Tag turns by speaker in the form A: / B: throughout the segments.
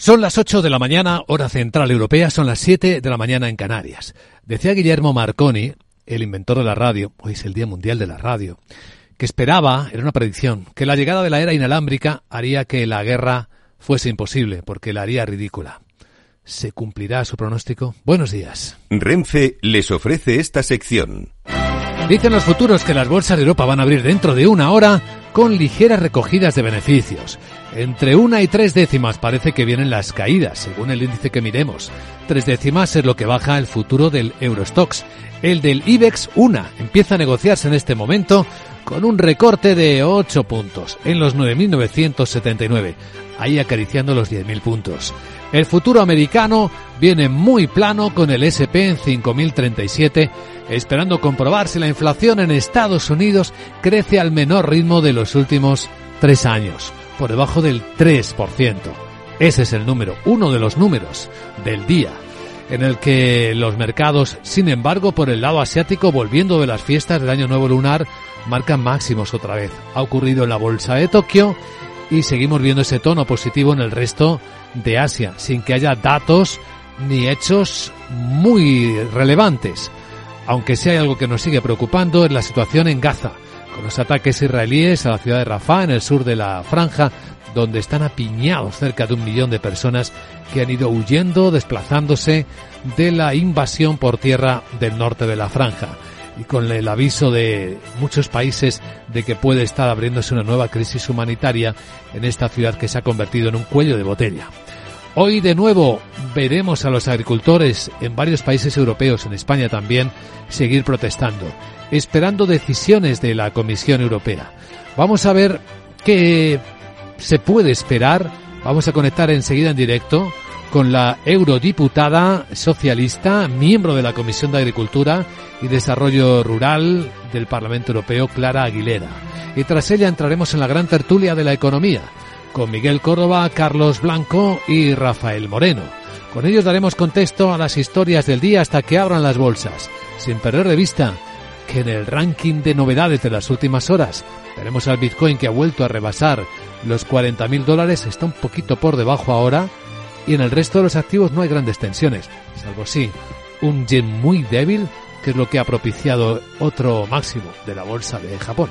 A: Son las 8 de la mañana, hora central europea, son las 7 de la mañana en Canarias. Decía Guillermo Marconi, el inventor de la radio, hoy es el Día Mundial de la Radio, que esperaba, era una predicción, que la llegada de la era inalámbrica haría que la guerra fuese imposible, porque la haría ridícula. ¿Se cumplirá su pronóstico? Buenos días.
B: Renfe les ofrece esta sección.
A: Dicen los futuros que las bolsas de Europa van a abrir dentro de una hora con ligeras recogidas de beneficios. Entre una y tres décimas parece que vienen las caídas, según el índice que miremos. Tres décimas es lo que baja el futuro del Eurostox. El del IBEX, una, empieza a negociarse en este momento con un recorte de 8 puntos en los 9.979, ahí acariciando los 10.000 puntos. El futuro americano viene muy plano con el SP en 5.037, esperando comprobar si la inflación en Estados Unidos crece al menor ritmo de los últimos tres años por debajo del 3%. Ese es el número, uno de los números del día, en el que los mercados, sin embargo, por el lado asiático, volviendo de las fiestas del Año Nuevo Lunar, marcan máximos otra vez. Ha ocurrido en la Bolsa de Tokio y seguimos viendo ese tono positivo en el resto de Asia, sin que haya datos ni hechos muy relevantes. Aunque sí hay algo que nos sigue preocupando es la situación en Gaza los ataques israelíes a la ciudad de Rafah, en el sur de la franja, donde están apiñados cerca de un millón de personas que han ido huyendo, desplazándose de la invasión por tierra del norte de la franja. Y con el aviso de muchos países de que puede estar abriéndose una nueva crisis humanitaria en esta ciudad que se ha convertido en un cuello de botella. Hoy de nuevo veremos a los agricultores en varios países europeos, en España también, seguir protestando esperando decisiones de la Comisión Europea. Vamos a ver qué se puede esperar. Vamos a conectar enseguida en directo con la eurodiputada socialista, miembro de la Comisión de Agricultura y Desarrollo Rural del Parlamento Europeo, Clara Aguilera. Y tras ella entraremos en la gran tertulia de la economía, con Miguel Córdoba, Carlos Blanco y Rafael Moreno. Con ellos daremos contexto a las historias del día hasta que abran las bolsas, sin perder de vista que en el ranking de novedades de las últimas horas tenemos al Bitcoin que ha vuelto a rebasar los 40.000 dólares, está un poquito por debajo ahora y en el resto de los activos no hay grandes tensiones, salvo sí un yen muy débil que es lo que ha propiciado otro máximo de la bolsa de Japón.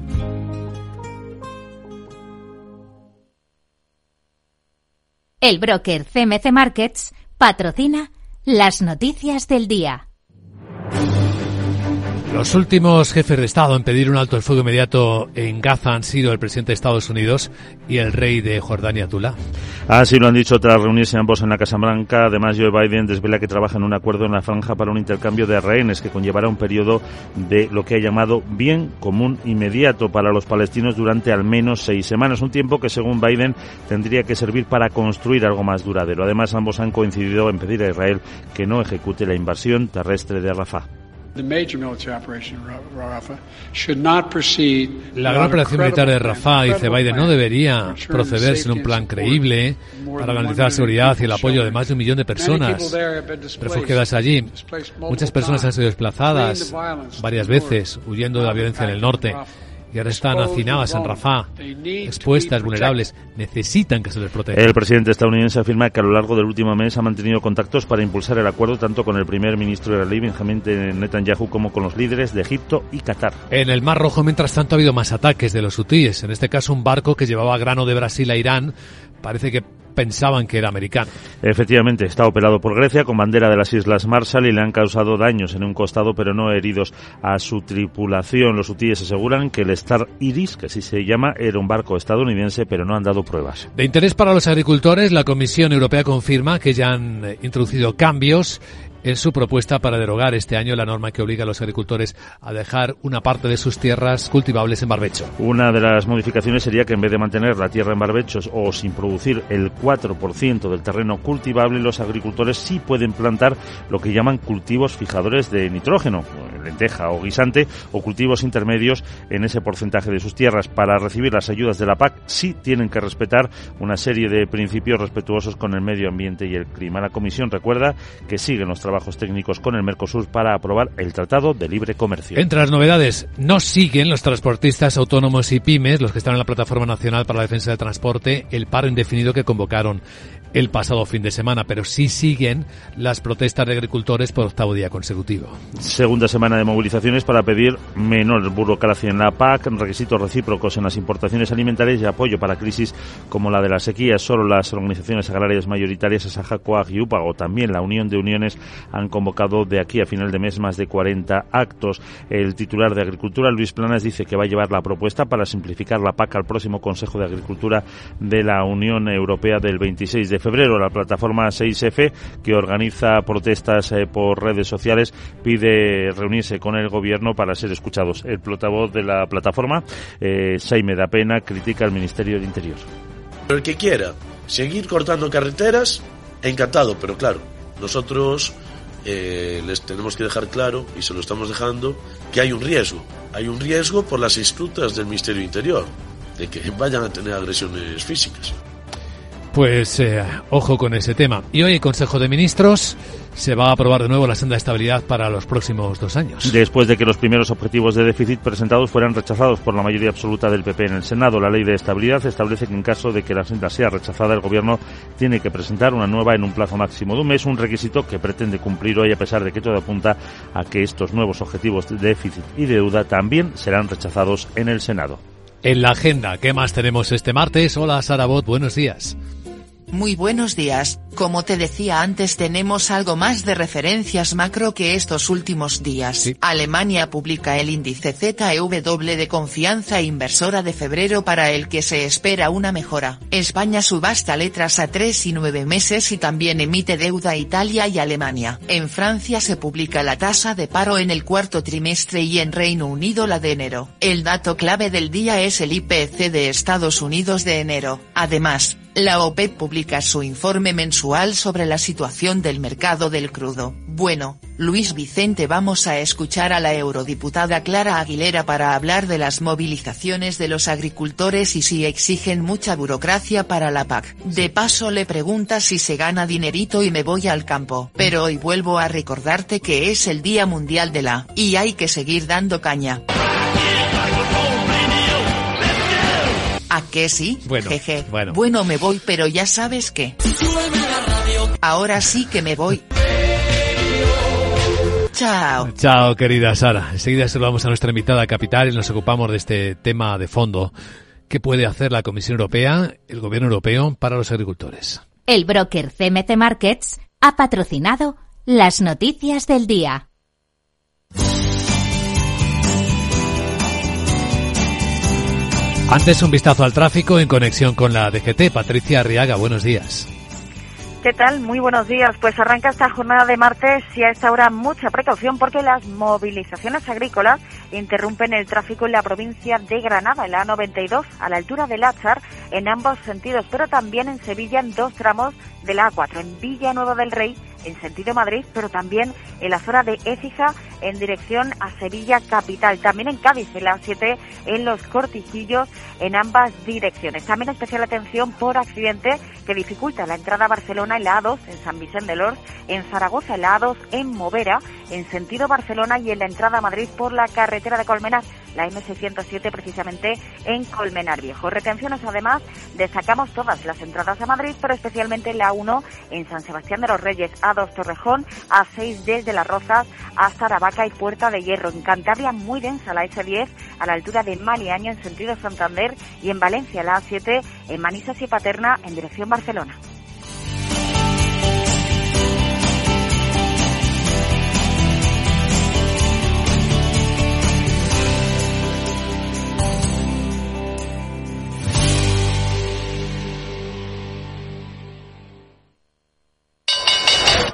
C: El broker CMC Markets patrocina las noticias del día.
A: Los últimos jefes de Estado en pedir un alto el fuego inmediato en Gaza han sido el presidente de Estados Unidos y el rey de Jordania, Tula.
D: Así lo han dicho tras reunirse ambos en la Casa Blanca. Además, Joe Biden desvela que trabaja en un acuerdo en la franja para un intercambio de rehenes que conllevará un periodo de lo que ha llamado bien común inmediato para los palestinos durante al menos seis semanas. Un tiempo que, según Biden, tendría que servir para construir algo más duradero. Además, ambos han coincidido en pedir a Israel que no ejecute la invasión terrestre de Rafah.
A: La gran operación militar de Rafah, dice Biden, no debería proceder sin un plan creíble para garantizar la seguridad y el apoyo de más de un millón de personas. refugiadas allí. Muchas personas han sido desplazadas varias veces huyendo de la violencia en el norte y ahora están hacinadas en Rafah, expuestas, vulnerables, necesitan que se les proteja.
D: El presidente estadounidense afirma que a lo largo del último mes ha mantenido contactos para impulsar el acuerdo tanto con el primer ministro israelí Benjamin Netanyahu como con los líderes de Egipto y Qatar.
A: En el Mar Rojo, mientras tanto, ha habido más ataques de los hutíes. En este caso, un barco que llevaba grano de Brasil a Irán parece que pensaban que era americano.
D: Efectivamente, está operado por Grecia con bandera de las Islas Marshall y le han causado daños en un costado, pero no heridos a su tripulación. Los hutíes aseguran que el Star Iris, que así se llama, era un barco estadounidense, pero no han dado pruebas.
A: De interés para los agricultores, la Comisión Europea confirma que ya han introducido cambios en su propuesta para derogar este año la norma que obliga a los agricultores a dejar una parte de sus tierras cultivables en barbecho.
D: Una de las modificaciones sería que en vez de mantener la tierra en barbechos o sin producir el 4% del terreno cultivable, los agricultores sí pueden plantar lo que llaman cultivos fijadores de nitrógeno, lenteja o guisante, o cultivos intermedios en ese porcentaje de sus tierras. Para recibir las ayudas de la PAC sí tienen que respetar una serie de principios respetuosos con el medio ambiente y el clima. La Comisión recuerda que siguen los trabajos técnicos con el Mercosur para aprobar el Tratado de Libre Comercio.
A: Entre las novedades, no siguen los transportistas autónomos y pymes, los que están en la Plataforma Nacional para la Defensa del Transporte, el paro indefinido que convocaron el pasado fin de semana, pero sí siguen las protestas de agricultores por octavo día consecutivo.
D: Segunda semana de movilizaciones para pedir menor burocracia en la PAC, requisitos recíprocos en las importaciones alimentarias y apoyo para crisis como la de la sequía. Solo las organizaciones agrarias mayoritarias Asaja, Coag y o también la Unión de Uniones, han convocado de aquí a final de mes más de 40 actos. El titular de Agricultura, Luis Planas, dice que va a llevar la propuesta para simplificar la PAC al próximo Consejo de Agricultura de la Unión Europea del 26 de febrero. La plataforma 6F, que organiza protestas eh, por redes sociales, pide reunirse con el gobierno para ser escuchados. El portavoz de la plataforma, eh, Saime da Pena, critica al Ministerio del Interior.
E: El que quiera seguir cortando carreteras, encantado, pero claro, nosotros eh, les tenemos que dejar claro, y se lo estamos dejando, que hay un riesgo. Hay un riesgo por las instructas del Ministerio Interior, de que vayan a tener agresiones físicas.
A: Pues eh, ojo con ese tema. Y hoy el Consejo de Ministros se va a aprobar de nuevo la senda de estabilidad para los próximos dos años.
D: Después de que los primeros objetivos de déficit presentados fueran rechazados por la mayoría absoluta del PP en el Senado, la ley de estabilidad establece que en caso de que la senda sea rechazada, el Gobierno tiene que presentar una nueva en un plazo máximo de un mes, un requisito que pretende cumplir hoy a pesar de que todo apunta a que estos nuevos objetivos de déficit y deuda también serán rechazados en el Senado.
A: En la agenda, ¿qué más tenemos este martes? Hola Sarabot, buenos días.
F: Muy buenos días, como te decía antes tenemos algo más de referencias macro que estos últimos días. Alemania publica el índice ZEW de confianza inversora de febrero para el que se espera una mejora. España subasta letras a 3 y 9 meses y también emite deuda Italia y Alemania. En Francia se publica la tasa de paro en el cuarto trimestre y en Reino Unido la de enero. El dato clave del día es el IPC de Estados Unidos de enero. Además, la OPEP publica su informe mensual sobre la situación del mercado del crudo. Bueno, Luis Vicente vamos a escuchar a la eurodiputada Clara Aguilera para hablar de las movilizaciones de los agricultores y si exigen mucha burocracia para la PAC. De paso le pregunta si se gana dinerito y me voy al campo. Pero hoy vuelvo a recordarte que es el Día Mundial de la, y hay que seguir dando caña. ¿A qué sí?
A: Bueno,
F: Jeje.
A: bueno.
F: Bueno, me voy, pero ya sabes qué. Ahora sí que me voy. Chao.
A: Chao, querida Sara. Enseguida saludamos a nuestra invitada capital y nos ocupamos de este tema de fondo. ¿Qué puede hacer la Comisión Europea, el Gobierno Europeo, para los agricultores?
C: El broker CMC Markets ha patrocinado las noticias del día.
A: Antes un vistazo al tráfico en conexión con la DGT. Patricia Arriaga, buenos días.
G: ¿Qué tal? Muy buenos días. Pues arranca esta jornada de martes y a esta hora mucha precaución porque las movilizaciones agrícolas interrumpen el tráfico en la provincia de Granada, en la A92, a la altura del Áchar, en ambos sentidos, pero también en Sevilla en dos tramos de la A4, en Villanueva del Rey en sentido Madrid, pero también en la zona de Écija en dirección a Sevilla capital. También en Cádiz, en la A7, en los cortijillos en ambas direcciones. También especial atención por accidente que dificulta la entrada a Barcelona en la A2, en San Vicente de Lors, en Zaragoza en la A2, en Movera, en sentido Barcelona y en la entrada a Madrid por la carretera de Colmenar, la M607 precisamente en Colmenar Viejo. Retenciones además, destacamos todas las entradas a Madrid, pero especialmente la 1 en San Sebastián de los Reyes, A2 Torrejón, A6 desde Las Rozas hasta Aravaca y Puerta de Hierro. En Cantabria muy densa la S10 a la altura de Maliaño en sentido Santander y en Valencia la A7 en Manises y Paterna en dirección Barcelona.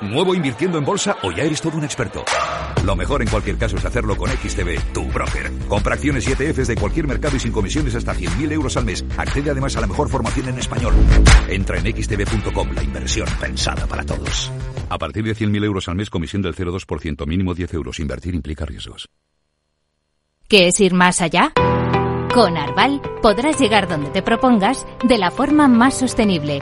H: Nuevo invirtiendo en bolsa o ya eres todo un experto? Lo mejor en cualquier caso es hacerlo con XTB, tu broker. Compra acciones y ETFs de cualquier mercado y sin comisiones hasta 100.000 euros al mes. Accede además a la mejor formación en español. Entra en xtb.com, la inversión pensada para todos. A partir de 100.000 euros al mes, comisión del 0,2%, mínimo 10 euros. Invertir implica riesgos.
C: ¿Qué es ir más allá? Con Arval podrás llegar donde te propongas de la forma más sostenible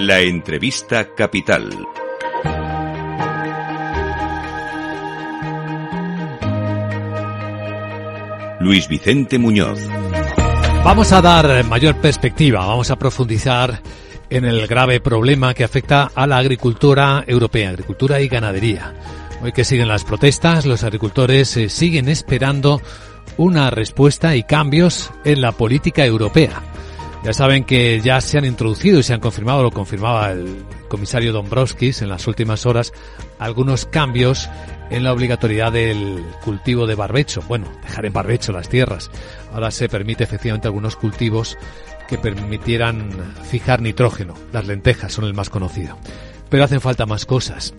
B: La entrevista capital. Luis Vicente Muñoz.
A: Vamos a dar mayor perspectiva, vamos a profundizar en el grave problema que afecta a la agricultura europea, agricultura y ganadería. Hoy que siguen las protestas, los agricultores eh, siguen esperando una respuesta y cambios en la política europea. Ya saben que ya se han introducido y se han confirmado, lo confirmaba el comisario Dombrovskis en las últimas horas, algunos cambios en la obligatoriedad del cultivo de barbecho. Bueno, dejar en barbecho las tierras. Ahora se permite efectivamente algunos cultivos que permitieran fijar nitrógeno. Las lentejas son el más conocido. Pero hacen falta más cosas.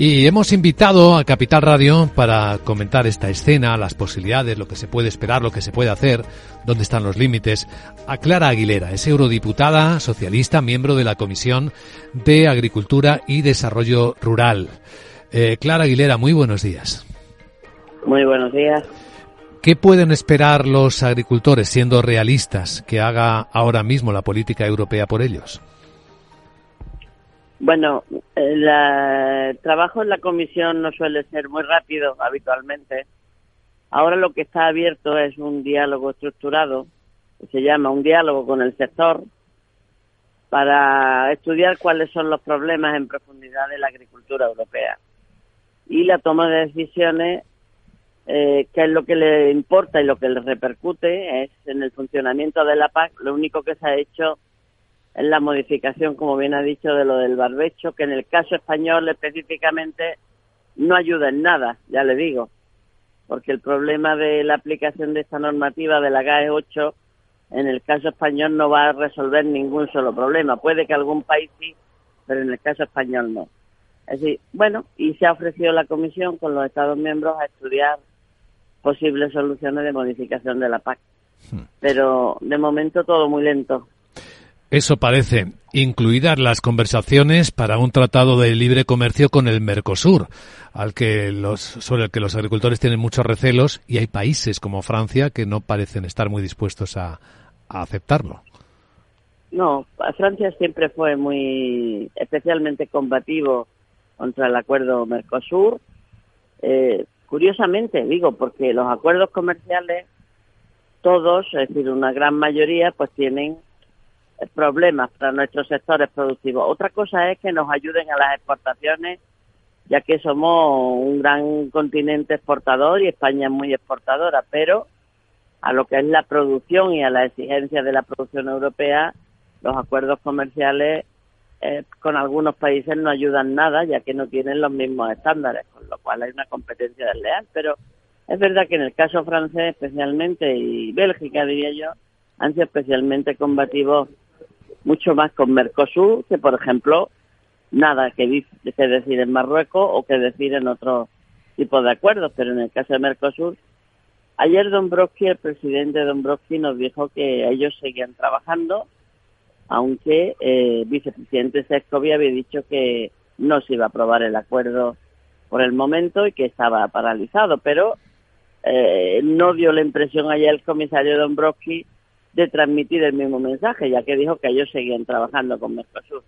A: Y hemos invitado a Capital Radio para comentar esta escena, las posibilidades, lo que se puede esperar, lo que se puede hacer, dónde están los límites, a Clara Aguilera, es eurodiputada socialista, miembro de la Comisión de Agricultura y Desarrollo Rural. Eh, Clara Aguilera, muy buenos días.
I: Muy buenos días.
A: ¿Qué pueden esperar los agricultores, siendo realistas, que haga ahora mismo la política europea por ellos?
I: Bueno, el trabajo en la comisión no suele ser muy rápido habitualmente. Ahora lo que está abierto es un diálogo estructurado, que se llama un diálogo con el sector, para estudiar cuáles son los problemas en profundidad de la agricultura europea. Y la toma de decisiones, eh, que es lo que le importa y lo que le repercute, es en el funcionamiento de la PAC. Lo único que se ha hecho la modificación, como bien ha dicho, de lo del barbecho, que en el caso español específicamente no ayuda en nada, ya le digo, porque el problema de la aplicación de esta normativa de la GAE 8 en el caso español no va a resolver ningún solo problema. Puede que algún país sí, pero en el caso español no. Es decir, bueno, y se ha ofrecido la Comisión con los Estados miembros a estudiar posibles soluciones de modificación de la PAC. Hmm. Pero de momento todo muy lento.
A: Eso parece, incluidas las conversaciones para un tratado de libre comercio con el Mercosur, al que los, sobre el que los agricultores tienen muchos recelos y hay países como Francia que no parecen estar muy dispuestos a, aceptarlo.
I: No, Francia siempre fue muy especialmente combativo contra el acuerdo Mercosur. Eh, curiosamente, digo, porque los acuerdos comerciales, todos, es decir, una gran mayoría, pues tienen problemas para nuestros sectores productivos. Otra cosa es que nos ayuden a las exportaciones, ya que somos un gran continente exportador y España es muy exportadora, pero a lo que es la producción y a la exigencia de la producción europea, los acuerdos comerciales eh, con algunos países no ayudan nada, ya que no tienen los mismos estándares, con lo cual hay una competencia desleal. Pero es verdad que en el caso francés especialmente, y Bélgica diría yo, han sido especialmente combativos mucho más con Mercosur que, por ejemplo, nada que, que decir en Marruecos o que decir en otro tipo de acuerdos. Pero en el caso de Mercosur, ayer Dombrovski, el presidente Dombrovski, nos dijo que ellos seguían trabajando, aunque el eh, vicepresidente Sescovi había dicho que no se iba a aprobar el acuerdo por el momento y que estaba paralizado. Pero eh, no dio la impresión ayer el comisario Dombrovski de transmitir el mismo mensaje, ya que dijo que ellos seguían trabajando con Mercosur.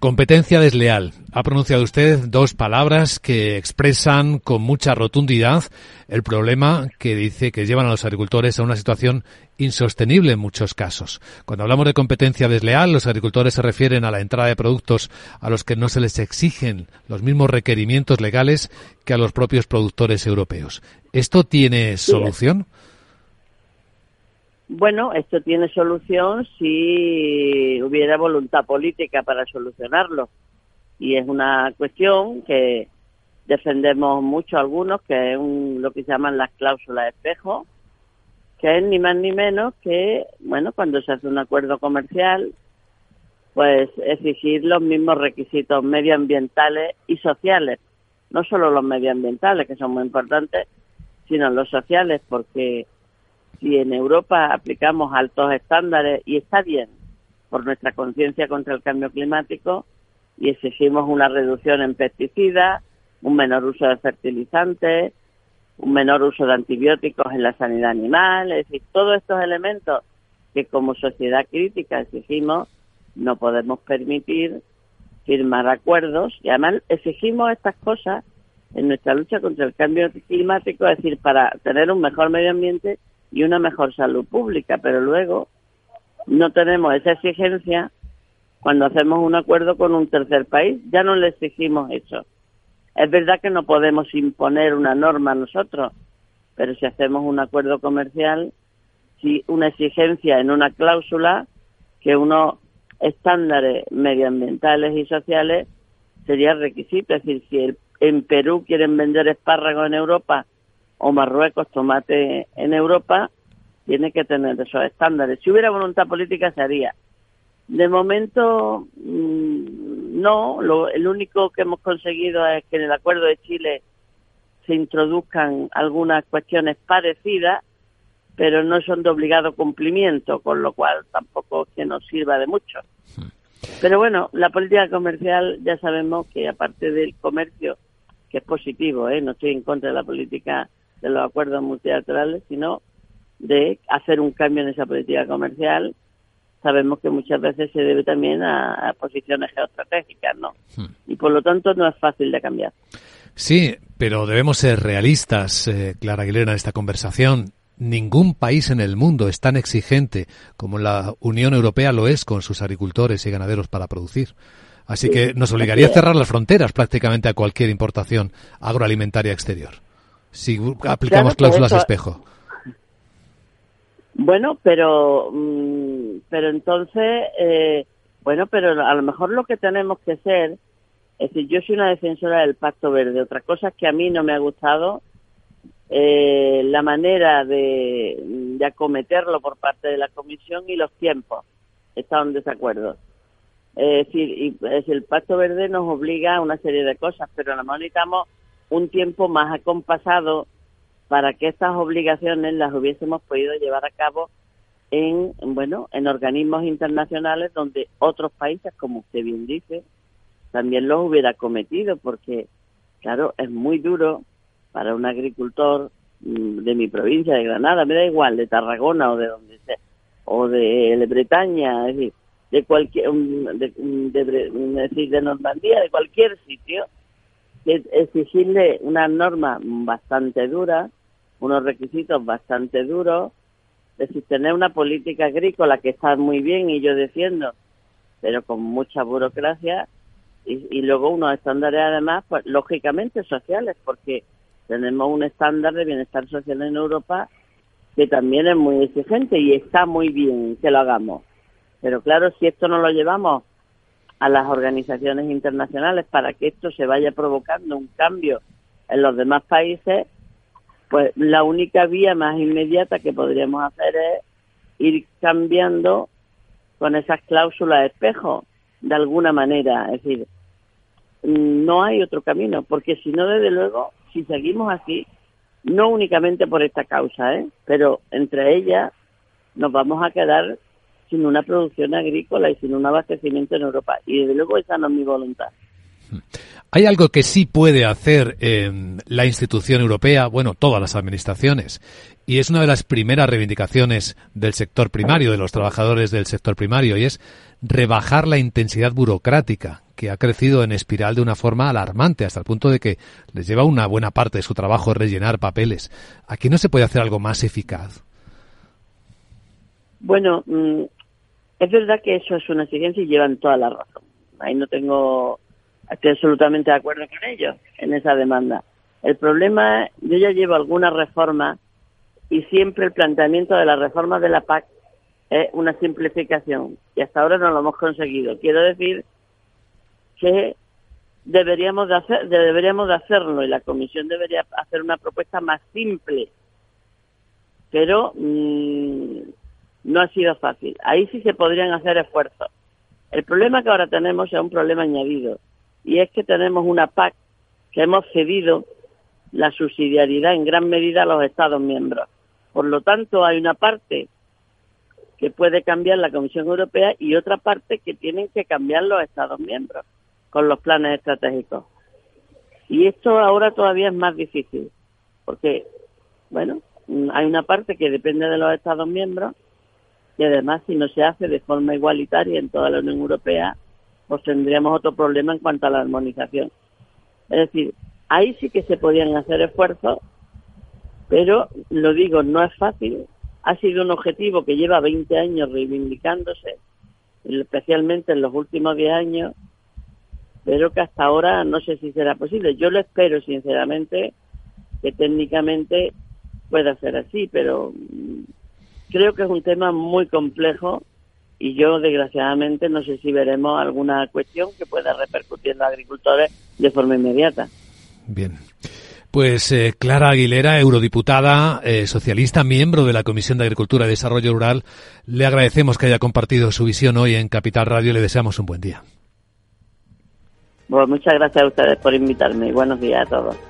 A: Competencia desleal. Ha pronunciado usted dos palabras que expresan con mucha rotundidad el problema que dice que llevan a los agricultores a una situación insostenible en muchos casos. Cuando hablamos de competencia desleal, los agricultores se refieren a la entrada de productos a los que no se les exigen los mismos requerimientos legales que a los propios productores europeos. ¿Esto tiene solución?
I: Bueno, esto tiene solución si hubiera voluntad política para solucionarlo. Y es una cuestión que defendemos mucho algunos, que es lo que llaman las cláusulas de espejo, que es ni más ni menos que, bueno, cuando se hace un acuerdo comercial, pues exigir los mismos requisitos medioambientales y sociales. No solo los medioambientales, que son muy importantes, sino los sociales, porque si en Europa aplicamos altos estándares, y está bien, por nuestra conciencia contra el cambio climático, y exigimos una reducción en pesticidas, un menor uso de fertilizantes, un menor uso de antibióticos en la sanidad animal, es decir, todos estos elementos que como sociedad crítica exigimos, no podemos permitir firmar acuerdos y además exigimos estas cosas en nuestra lucha contra el cambio climático, es decir, para tener un mejor medio ambiente y una mejor salud pública, pero luego no tenemos esa exigencia cuando hacemos un acuerdo con un tercer país, ya no le exigimos eso. Es verdad que no podemos imponer una norma nosotros, pero si hacemos un acuerdo comercial, si una exigencia en una cláusula que unos estándares medioambientales y sociales sería requisito. Es decir, si en Perú quieren vender espárragos en Europa o Marruecos tomate en Europa, tiene que tener esos estándares. Si hubiera voluntad política se haría. De momento, mm, no. Lo, el único que hemos conseguido es que en el Acuerdo de Chile se introduzcan algunas cuestiones parecidas, pero no son de obligado cumplimiento, con lo cual tampoco que nos sirva de mucho. Pero bueno, la política comercial ya sabemos que aparte del comercio, que es positivo, ¿eh? no estoy en contra de la política de los acuerdos multilaterales, sino de hacer un cambio en esa política comercial. Sabemos que muchas veces se debe también a, posiciones geoestratégicas, ¿no? Hmm. Y por lo tanto no es fácil de cambiar.
A: Sí, pero debemos ser realistas, eh, Clara Aguilera, en esta conversación. Ningún país en el mundo es tan exigente como la Unión Europea lo es con sus agricultores y ganaderos para producir. Así que nos obligaría a cerrar las fronteras prácticamente a cualquier importación agroalimentaria exterior si aplicamos cláusulas espejo.
I: Bueno, pero mm, pero entonces, eh, bueno, pero a lo mejor lo que tenemos que hacer, es decir, yo soy una defensora del Pacto Verde. Otra cosa es que a mí no me ha gustado eh, la manera de, de acometerlo por parte de la Comisión y los tiempos. Está en desacuerdo. Es decir, y, es el Pacto Verde nos obliga a una serie de cosas, pero a lo mejor necesitamos un tiempo más acompasado para que estas obligaciones las hubiésemos podido llevar a cabo en bueno en organismos internacionales donde otros países como usted bien dice también los hubiera cometido porque claro es muy duro para un agricultor mm, de mi provincia de Granada me da igual de Tarragona o de donde sea o de Bretaña es decir de cualquier de Normandía de cualquier sitio exigirle una norma bastante dura, unos requisitos bastante duros, es decir, tener una política agrícola que está muy bien y yo defiendo, pero con mucha burocracia y, luego unos estándares además, pues lógicamente sociales, porque tenemos un estándar de bienestar social en Europa que también es muy exigente y está muy bien que lo hagamos. Pero claro, si esto no lo llevamos a las organizaciones internacionales para que esto se vaya provocando un cambio en los demás países, pues la única vía más inmediata que podríamos hacer es ir cambiando con esas cláusulas espejo, de alguna manera. Es decir, no hay otro camino, porque si no, desde luego, si seguimos así, no únicamente por esta causa, ¿eh? pero entre ellas nos vamos a quedar sin una producción agrícola y sin un abastecimiento en Europa. Y desde luego esa no es mi voluntad.
A: Hay algo que sí puede hacer la institución europea, bueno, todas las administraciones, y es una de las primeras reivindicaciones del sector primario, de los trabajadores del sector primario, y es rebajar la intensidad burocrática que ha crecido en espiral de una forma alarmante, hasta el punto de que les lleva una buena parte de su trabajo rellenar papeles. ¿Aquí no se puede hacer algo más eficaz?
I: Bueno, mm, es verdad que eso es una exigencia y llevan toda la razón. Ahí no tengo, estoy absolutamente de acuerdo con ellos en esa demanda. El problema, yo ya llevo algunas reformas y siempre el planteamiento de la reforma de la PAC es una simplificación y hasta ahora no lo hemos conseguido. Quiero decir que deberíamos de hacer, deberíamos de hacerlo y la comisión debería hacer una propuesta más simple, pero mm, no ha sido fácil. Ahí sí se podrían hacer esfuerzos. El problema que ahora tenemos es un problema añadido y es que tenemos una PAC que hemos cedido la subsidiariedad en gran medida a los Estados miembros. Por lo tanto, hay una parte que puede cambiar la Comisión Europea y otra parte que tienen que cambiar los Estados miembros con los planes estratégicos. Y esto ahora todavía es más difícil, porque, bueno, hay una parte que depende de los Estados miembros y además si no se hace de forma igualitaria en toda la Unión Europea, pues tendríamos otro problema en cuanto a la armonización. Es decir, ahí sí que se podían hacer esfuerzos, pero lo digo, no es fácil. Ha sido un objetivo que lleva 20 años reivindicándose, especialmente en los últimos 10 años, pero que hasta ahora no sé si será posible. Yo lo espero, sinceramente, que técnicamente pueda ser así, pero creo que es un tema muy complejo y yo, desgraciadamente, no sé si veremos alguna cuestión que pueda repercutir en los agricultores de forma inmediata.
A: Bien. Pues eh, Clara Aguilera, eurodiputada eh, socialista, miembro de la Comisión de Agricultura y Desarrollo Rural, le agradecemos que haya compartido su visión hoy en Capital Radio y le deseamos un buen día.
I: Bueno, muchas gracias a ustedes por invitarme y buenos días a todos.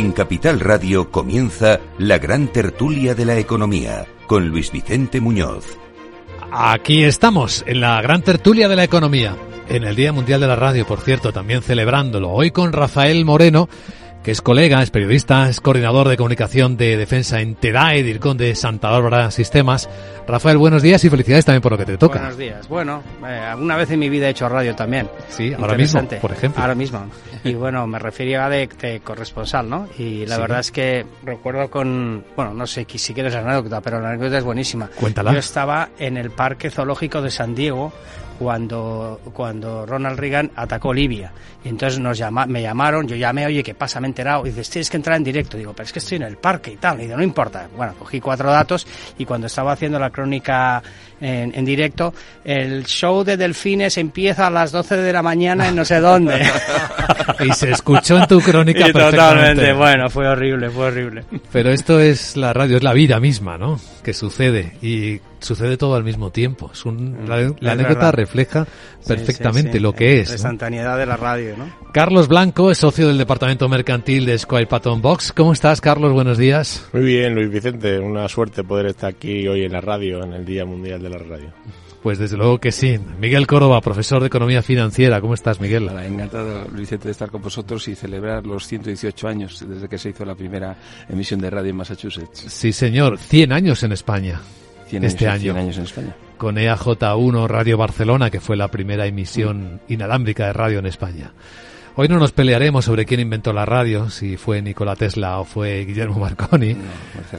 B: En Capital Radio comienza la gran tertulia de la economía con Luis Vicente Muñoz.
A: Aquí estamos, en la gran tertulia de la economía, en el Día Mundial de la Radio, por cierto, también celebrándolo. Hoy con Rafael Moreno, que es colega, es periodista, es coordinador de comunicación de defensa en TEDAE, DIRCON de Santa Bárbara Sistemas. Rafael, buenos días y felicidades también por lo que te toca.
J: Buenos días. Bueno, eh, alguna vez en mi vida he hecho radio también.
A: Sí, ahora mismo, por ejemplo.
J: Ahora mismo. Y bueno, me refería de, de corresponsal, ¿no? Y la verdad es que recuerdo con, bueno, no sé si quieres la anécdota, pero la anécdota es buenísima.
A: Cuéntala.
J: Yo estaba en el Parque Zoológico de San Diego cuando, cuando Ronald Reagan atacó Libia. Y entonces nos llama, me llamaron, yo llamé, oye, ¿qué pasa? Me he enterado. Y dices, tienes que entrar en directo. Digo, pero es que estoy en el parque y tal. Y digo, no importa. Bueno, cogí cuatro datos y cuando estaba haciendo la crónica en, en directo, el show de delfines empieza a las 12 de la mañana en no sé dónde.
A: y se escuchó en tu crónica
J: y Totalmente, bueno, fue horrible, fue horrible.
A: Pero esto es la radio, es la vida misma, ¿no? Que sucede. Y sucede todo al mismo tiempo. Es un, la, anécdota refleja perfectamente lo que es.
J: La instantaneidad de la radio, ¿no?
A: Carlos Blanco es socio del departamento mercantil de Squire Patton Box. ¿Cómo estás, Carlos? Buenos días.
K: Muy bien, Luis Vicente. Una suerte poder estar aquí hoy en la radio, en el Día Mundial de la Radio.
A: Pues desde luego que sí. Miguel Córdoba, profesor de Economía Financiera. ¿Cómo estás, Miguel?
L: Hola, encantado, Luis Vicente, de estar con vosotros y celebrar los 118 años desde que se hizo la primera emisión de radio en Massachusetts.
A: Sí, señor. 100 años en España este año.
L: años en España.
A: Con EAJ1 Radio Barcelona, que fue la primera emisión inalámbrica de radio en España. Hoy no nos pelearemos sobre quién inventó la radio, si fue Nikola Tesla o fue Guillermo Marconi.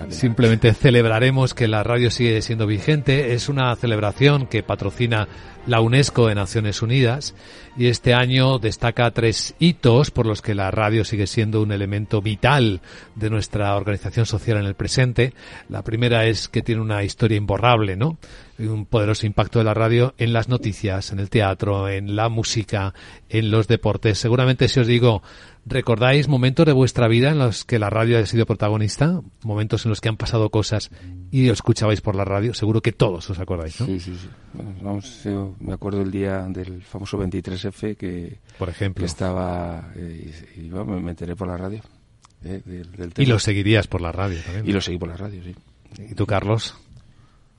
A: Simplemente celebraremos que la radio sigue siendo vigente. Es una celebración que patrocina la UNESCO en Naciones Unidas y este año destaca tres hitos por los que la radio sigue siendo un elemento vital de nuestra organización social en el presente. La primera es que tiene una historia imborrable, ¿no? Un poderoso impacto de la radio en las noticias, en el teatro, en la música, en los deportes. Seguramente si os digo ¿Recordáis momentos de vuestra vida en los que la radio ha sido protagonista? Momentos en los que han pasado cosas y os escuchabais por la radio. Seguro que todos os acordáis, ¿no?
L: Sí, sí, sí. vamos, yo me acuerdo el día del famoso 23F que,
A: por ejemplo,
L: estaba eh, y, me enteré por la radio. Eh,
A: y lo seguirías por la radio también.
L: Y lo seguí por la radio, sí.
A: ¿Y tú, Carlos?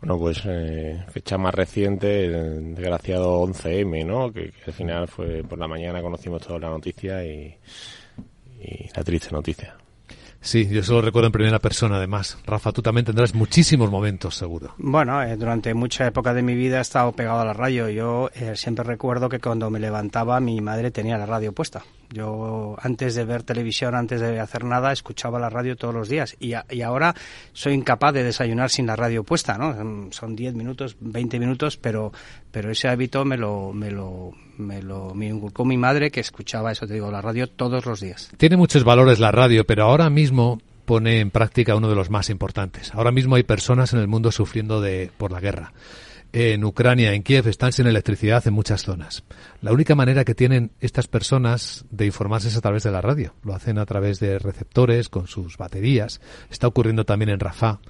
K: Bueno, pues eh, fecha más reciente, desgraciado 11M, ¿no? Que, al final fue por la mañana conocimos toda la noticia y, y la triste noticia.
A: Sí, yo solo recuerdo en primera persona, además. Rafa, tú también tendrás muchísimos momentos, seguro.
J: Bueno, eh, durante mucha época de mi vida he estado pegado a la radio. Yo eh, siempre recuerdo que cuando me levantaba mi madre tenía la radio puesta. Yo antes de ver televisión, antes de hacer nada, escuchaba la radio todos los días. Y, y ahora soy incapaz de desayunar sin la radio puesta, ¿no? Son 10 minutos, 20 minutos, pero, pero ese hábito me lo, me lo, me lo me inculcó mi madre que escuchaba eso, te digo, la radio todos los días.
A: Tiene muchos valores la radio, pero ahora mismo pone en práctica uno de los más importantes. Ahora mismo hay personas en el mundo sufriendo de, por la guerra en Ucrania, en Kiev, están sin electricidad en muchas zonas. La única manera que tienen estas personas de informarse es a través de la radio. Lo hacen a través de receptores con sus baterías. Está ocurriendo también en Rafah,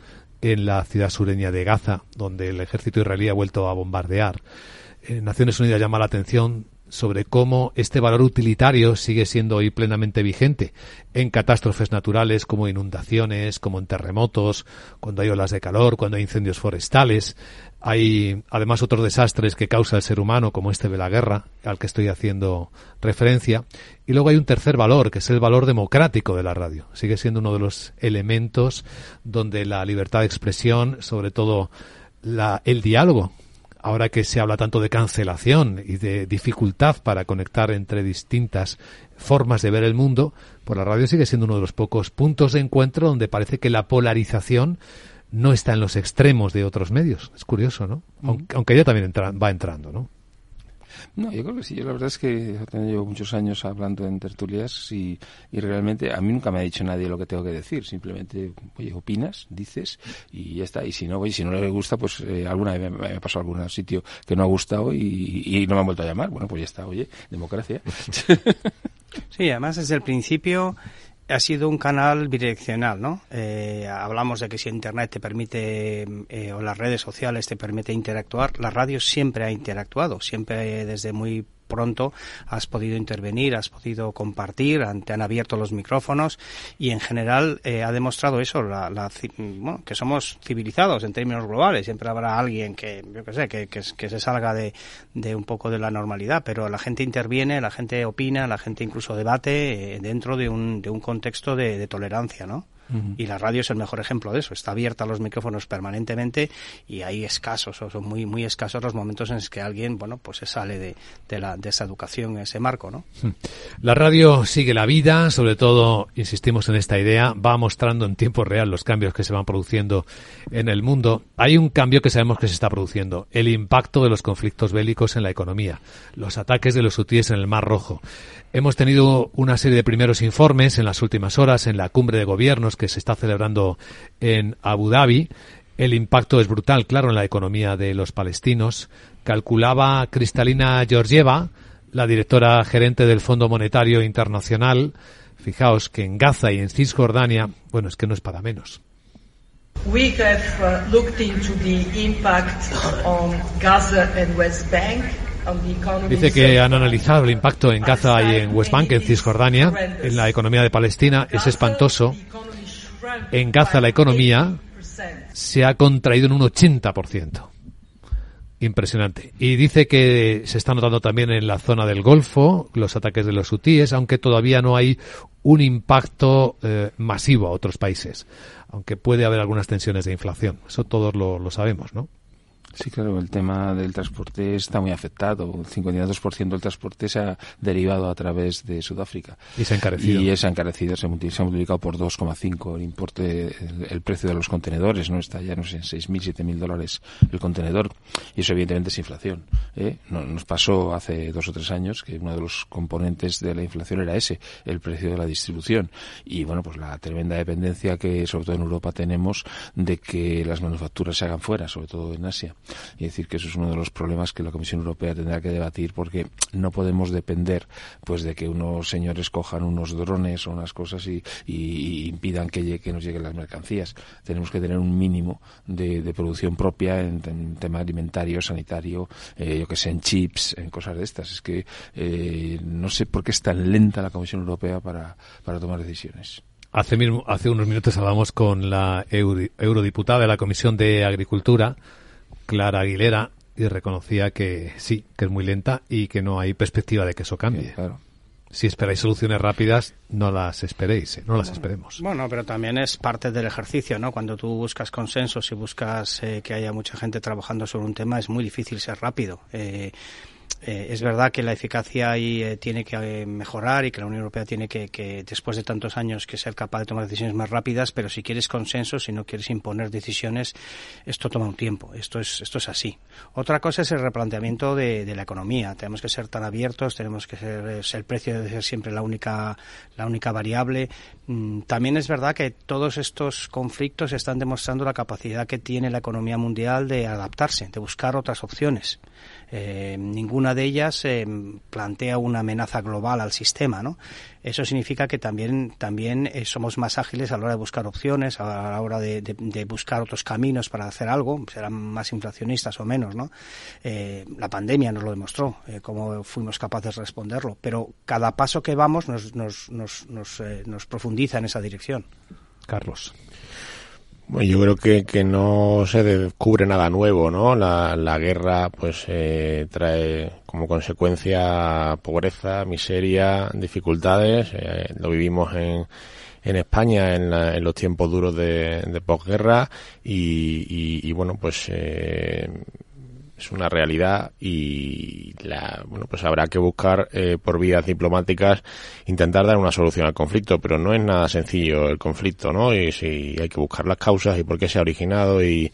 A: en la ciudad sureña de Gaza, donde el ejército israelí ha vuelto a bombardear. En Naciones Unidas llama la atención sobre cómo este valor utilitario sigue siendo hoy plenamente vigente en catástrofes naturales como inundaciones, como en terremotos, cuando hay olas de calor, cuando hay incendios forestales. Hay además otros desastres que causa el ser humano, como este de la guerra, al que estoy haciendo referencia. Y luego hay un tercer valor, que es el valor democrático de la radio. Sigue siendo uno de los elementos donde la libertad de expresión, sobre todo la, el diálogo, ahora que se habla tanto de cancelación y de dificultad para conectar entre distintas formas de ver el mundo, pues la radio sigue siendo uno de los pocos puntos de encuentro donde parece que la polarización no está en los extremos de otros medios. Es curioso, ¿no? Aunque, aunque ella también va entrando, ¿no?
L: No, yo creo que sí. Yo la verdad es que he tenido muchos años hablando en tertulias y, y, realmente a mí nunca me ha dicho nadie lo que tengo que decir. Simplemente, oye, opinas, dices y ya está. Y si no, oye, si no le gusta, pues eh, alguna vez me, ha pasado a algún sitio que no ha gustado y, y, no me han vuelto a llamar. Bueno, pues ya está, oye, democracia.
J: Sí, además desde el principio ha sido un canal bidireccional, ¿no? Eh, hablamos de que si Internet te permite, eh, o las redes sociales te permite interactuar, la radio siempre ha interactuado, siempre desde muy pronto has podido intervenir, has podido compartir, te han abierto los micrófonos y en general eh, ha demostrado eso, la, la, que somos civilizados en términos globales. Siempre habrá alguien que, yo que sé, que, que, se salga de, de, un poco de la normalidad, pero la gente interviene, la gente opina, la gente incluso debate eh, dentro de un, de un contexto de, de tolerancia, ¿no? Y la radio es el mejor ejemplo de eso. Está abierta a los micrófonos permanentemente y hay escasos, o son muy, muy escasos los momentos en los que alguien, bueno, pues se sale de, de, la, de esa educación, ese marco, ¿no?
A: La radio sigue la vida, sobre todo, insistimos en esta idea, va mostrando en tiempo real los cambios que se van produciendo en el mundo. Hay un cambio que sabemos que se está produciendo, el impacto de los conflictos bélicos en la economía, los ataques de los hutíes en el Mar Rojo. Hemos tenido una serie de primeros informes en las últimas horas en la cumbre de gobiernos que se está celebrando en Abu Dhabi. El impacto es brutal, claro, en la economía de los palestinos. Calculaba Cristalina Georgieva, la directora gerente del Fondo Monetario Internacional, fijaos que en Gaza y en Cisjordania, bueno, es que no es para menos.
M: We have uh, looked into the impact on Gaza and West Bank
A: Dice que han analizado el impacto en Gaza y en West Bank, en Cisjordania, en la economía de Palestina. Es espantoso. En Gaza la economía se ha contraído en un 80%. Impresionante. Y dice que se está notando también en la zona del Golfo los ataques de los hutíes, aunque todavía no hay un impacto eh, masivo a otros países, aunque puede haber algunas tensiones de inflación. Eso todos lo, lo sabemos, ¿no?
L: Sí, claro, el tema del transporte está muy afectado. El 52% del transporte se ha derivado a través de Sudáfrica.
A: Y se ha encarecido.
L: Y se ha encarecido, se ha multiplicado por 2,5 el importe, el, precio de los contenedores, ¿no? Está ya, no sé, en 6.000, 7.000 dólares el contenedor. Y eso evidentemente es inflación. ¿eh? Nos pasó hace dos o tres años que uno de los componentes de la inflación era ese, el precio de la distribución. Y bueno, pues la tremenda dependencia que sobre todo en Europa tenemos de que las manufacturas se hagan fuera, sobre todo en Asia y decir que eso es uno de los problemas que la Comisión Europea tendrá que debatir porque no podemos depender pues de que unos señores cojan unos drones o unas cosas y, impidan que, nos lleguen las mercancías. Tenemos que tener un mínimo de, producción propia en, tema alimentario, sanitario, eh, yo que sé, en chips, en cosas de estas. Es que eh, no sé por qué es tan lenta la Comisión Europea para, para tomar decisiones.
A: Hace, hace unos minutos hablamos con la eurodiputada de la Comisión de Agricultura, Clara Aguilera y reconocía que sí, que es muy lenta y que no hay perspectiva de que eso cambie. Si esperáis soluciones rápidas, no las esperéis, ¿eh? no las esperemos.
J: Bueno, pero también es parte del ejercicio, ¿no? Cuando tú buscas consensos y buscas eh, que haya mucha gente trabajando sobre un tema, es muy difícil ser rápido. Eh, eh, es verdad que la eficacia ahí eh, tiene que eh, mejorar y que la Unión Europea tiene que, después de tantos años, que ser capaz de tomar decisiones más rápidas, pero si quieres consenso, si no quieres imponer decisiones, esto toma un tiempo. Esto es, esto es así. Otra cosa es el replanteamiento de, la economía. Tenemos que ser tan abiertos, tenemos que ser, el precio debe ser siempre la única, la única variable. Mm, también es verdad que todos estos conflictos están demostrando la capacidad que tiene la economía mundial de adaptarse, de buscar otras opciones. Ninguna de ellas eh, plantea una amenaza global al sistema, ¿no? Eso significa que también, también eh, somos más ágiles a la hora de buscar opciones, a la hora de, buscar otros caminos para hacer algo, serán más inflacionistas o menos, ¿no? la pandemia nos lo demostró, cómo fuimos capaces de responderlo, pero cada paso que vamos nos, nos, nos, nos, nos profundiza en esa dirección.
A: Carlos.
K: Bueno, yo creo que, que no se descubre nada nuevo, ¿no? La, la guerra, pues, eh, trae como consecuencia pobreza, miseria, dificultades. Eh, lo vivimos en, en España en, en los tiempos duros de, de posguerra y, y, y, bueno, pues eh, es una realidad y la, bueno, pues habrá que buscar eh, por vías diplomáticas intentar dar una solución al conflicto, pero no es nada sencillo el conflicto, ¿no? Y si hay que buscar las causas y por qué se ha originado y,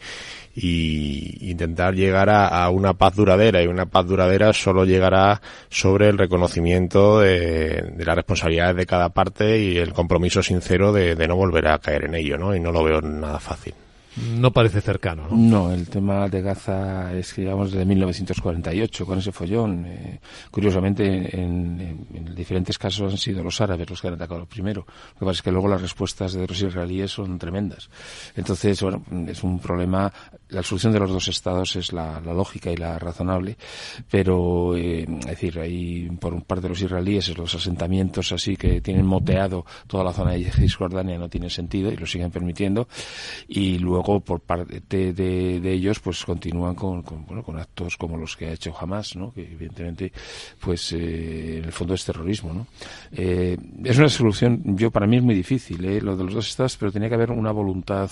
K: intentar llegar a, una paz duradera y una paz duradera solo llegará sobre el reconocimiento de, las responsabilidades de cada parte y el compromiso sincero de, de no volver a caer en ello, ¿no? Y no lo veo nada fácil
A: no parece cercano. ¿no?
L: no, el tema de Gaza es que llevamos desde 1948 con ese follón. Eh, curiosamente, en, diferentes casos han sido los árabes los que han atacado primero. Lo que pasa es que luego las respuestas de los israelíes son tremendas. Entonces, bueno, es un problema. La solución de los dos estados es la, lógica y la razonable, pero, eh, es decir, hay por parte de los israelíes los asentamientos así que tienen moteado toda la zona de Cisjordania no tiene sentido y lo siguen permitiendo. Y luego luego por parte de, ellos pues continúan con, bueno, con actos como los que ha hecho Hamas, ¿no? que evidentemente pues eh, en el fondo es terrorismo. ¿no? Eh, es una solución, yo para mí es muy difícil, ¿eh? lo de los dos estados, pero tenía que haber una voluntad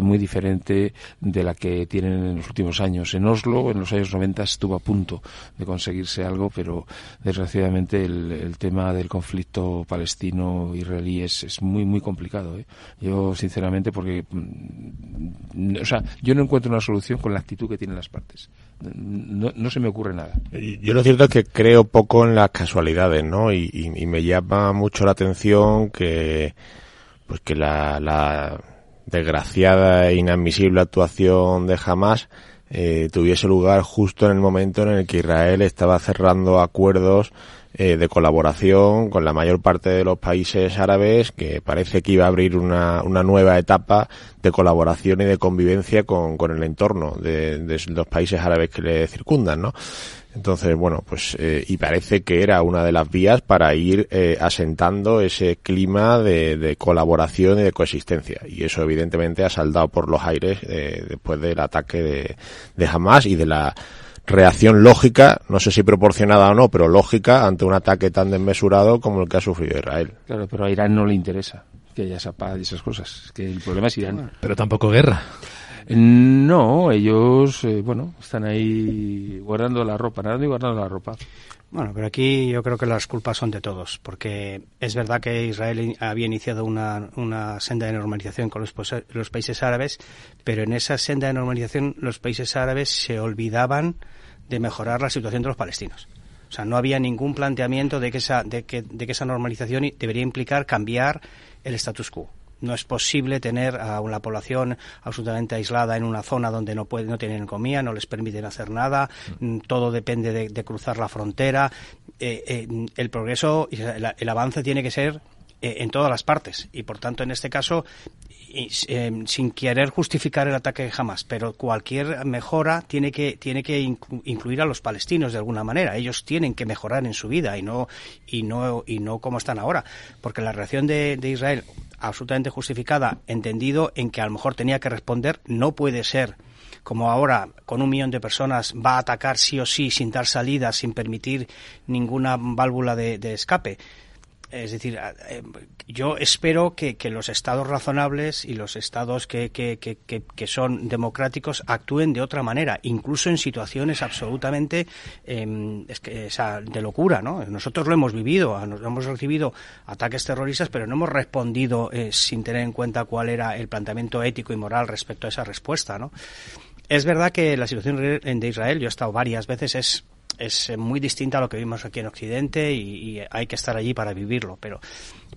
L: muy diferente de la que tienen en los últimos años. En Oslo, en los años 90, estuvo a punto de conseguirse algo, pero desgraciadamente el, el tema del conflicto palestino-israelí es, es muy, muy complicado. Yo, sinceramente, porque o sea, yo no encuentro una solución con la actitud que tienen las partes. No, no se me ocurre nada.
K: Yo lo cierto es que creo poco en las casualidades, ¿no? Y, me llama mucho la atención que, pues que la, la desgraciada e inadmisible actuación de Hamas eh, tuviese lugar justo en el momento en el que Israel estaba cerrando acuerdos eh, de colaboración con la mayor parte de los países árabes, que parece que iba a abrir una, una nueva etapa de colaboración y de convivencia con, con el entorno de, de los países árabes que le circundan, ¿no? Entonces, bueno, pues, eh, y parece que era una de las vías para ir eh, asentando ese clima de, de, colaboración y de coexistencia. Y eso, evidentemente, ha saldado por los aires eh, después del ataque de, de Hamas y de la reacción lógica, no sé si proporcionada o no, pero lógica ante un ataque tan desmesurado como el que ha sufrido Israel.
L: Claro, pero a Irán no le interesa que haya esa paz y esas cosas. Que el problema es Irán.
A: Pero tampoco guerra.
L: No, ellos, eh, bueno, están ahí guardando la ropa, nadando y guardando la ropa.
J: Bueno, pero aquí yo creo que las culpas son de todos, porque es verdad que Israel había iniciado una, una senda de normalización con los, países árabes, pero en esa senda de normalización los países árabes se olvidaban de mejorar la situación de los palestinos. O sea, no había ningún planteamiento de que esa, de que, de que esa normalización debería implicar cambiar el status quo no es posible tener a una población absolutamente aislada en una zona donde no pueden, no tienen comida, no les permiten hacer nada, mm. todo depende de, cruzar la frontera. Eh, eh, el progreso, el, avance tiene que ser eh, en todas las partes y por tanto en este caso sin querer justificar el ataque jamás, pero cualquier mejora tiene que, tiene que incluir a los palestinos de alguna manera. Ellos tienen que mejorar en su vida y no, y no, y no como están ahora. Porque la reacción de, de Israel, absolutamente justificada, entendido en que a lo mejor tenía que responder, no puede ser como ahora con un millón de personas va a atacar sí o sí sin dar salida, sin permitir ninguna válvula de escape. Es decir, eh, yo espero que, los estados razonables y los estados que, que, que, son democráticos actúen de otra manera, incluso en situaciones absolutamente que, de locura. ¿no? Nosotros lo hemos vivido, hemos recibido ataques terroristas, pero no hemos respondido eh, sin tener en cuenta cuál era el planteamiento ético y moral respecto a esa respuesta. ¿no? Es verdad que la situación de Israel, yo he estado varias veces, es es eh, muy distinta a lo que vimos aquí en Occidente y, hay que estar allí para vivirlo, pero,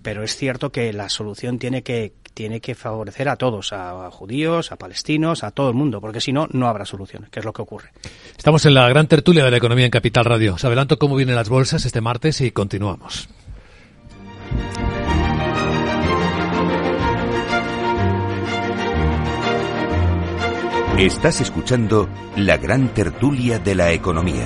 J: pero es cierto que la solución tiene que, tiene que favorecer a todos, a, judíos, a palestinos, a todo el mundo, porque si no, no habrá soluciones, que es lo que ocurre.
A: Estamos en la gran tertulia de la economía en Capital Radio. Os adelanto cómo vienen las bolsas este martes y continuamos.
H: Estás escuchando la gran tertulia de la economía.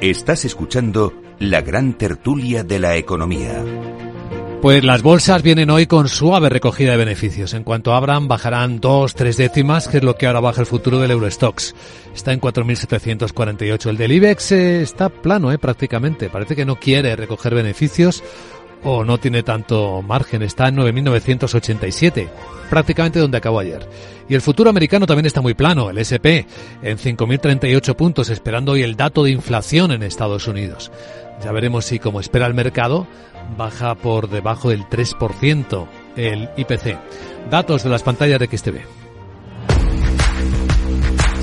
H: Estás escuchando la gran tertulia de la economía.
A: Pues las bolsas vienen hoy con suave recogida de beneficios. En cuanto abran, bajarán dos, tres décimas, que es lo que ahora baja el futuro del Eurostox. Está en 4.748. El del IBEX eh, está plano, eh, prácticamente. Parece que no quiere recoger beneficios o no tiene tanto margen, está en 9.987, prácticamente donde acabó ayer. Y el futuro americano también está muy plano, el SP, en 5.038 puntos, esperando hoy el dato de inflación en Estados Unidos. Ya veremos si, como espera el mercado, baja por debajo del 3% el IPC. Datos de las pantallas de XTV.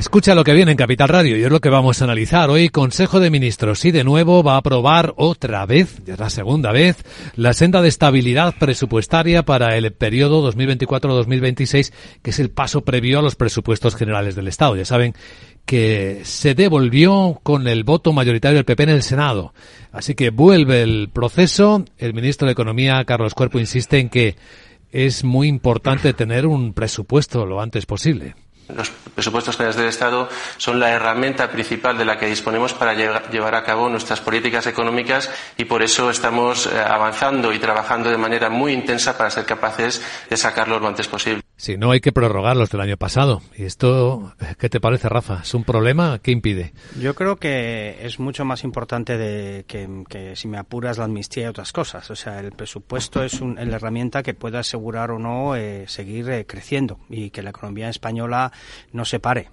A: Escucha lo que viene en Capital Radio y es lo que vamos a analizar hoy. Consejo de Ministros y de nuevo va a aprobar otra vez, ya es la segunda vez, la senda de estabilidad presupuestaria para el periodo 2024-2026, que es el paso previo a los presupuestos generales del Estado. Ya saben que se devolvió con el voto mayoritario del PP en el Senado. Así que vuelve el proceso. El ministro de Economía, Carlos Cuerpo, insiste en que es muy importante tener un presupuesto lo antes posible.
N: Los presupuestos generales del Estado son la herramienta principal de la que disponemos para llevar a cabo nuestras políticas económicas y por eso estamos eh, avanzando y trabajando de manera muy intensa para ser capaces de sacarlos lo antes posible.
A: Si no, hay que prorrogarlos del año pasado. ¿Y esto qué te parece, Rafa? ¿Es un problema? ¿Qué impide?
J: Yo creo que es mucho más importante de que, si me apuras la amnistía y otras cosas. O sea, el presupuesto es un, la herramienta que puede asegurar o no eh, seguir eh, creciendo y que la economía española no se pare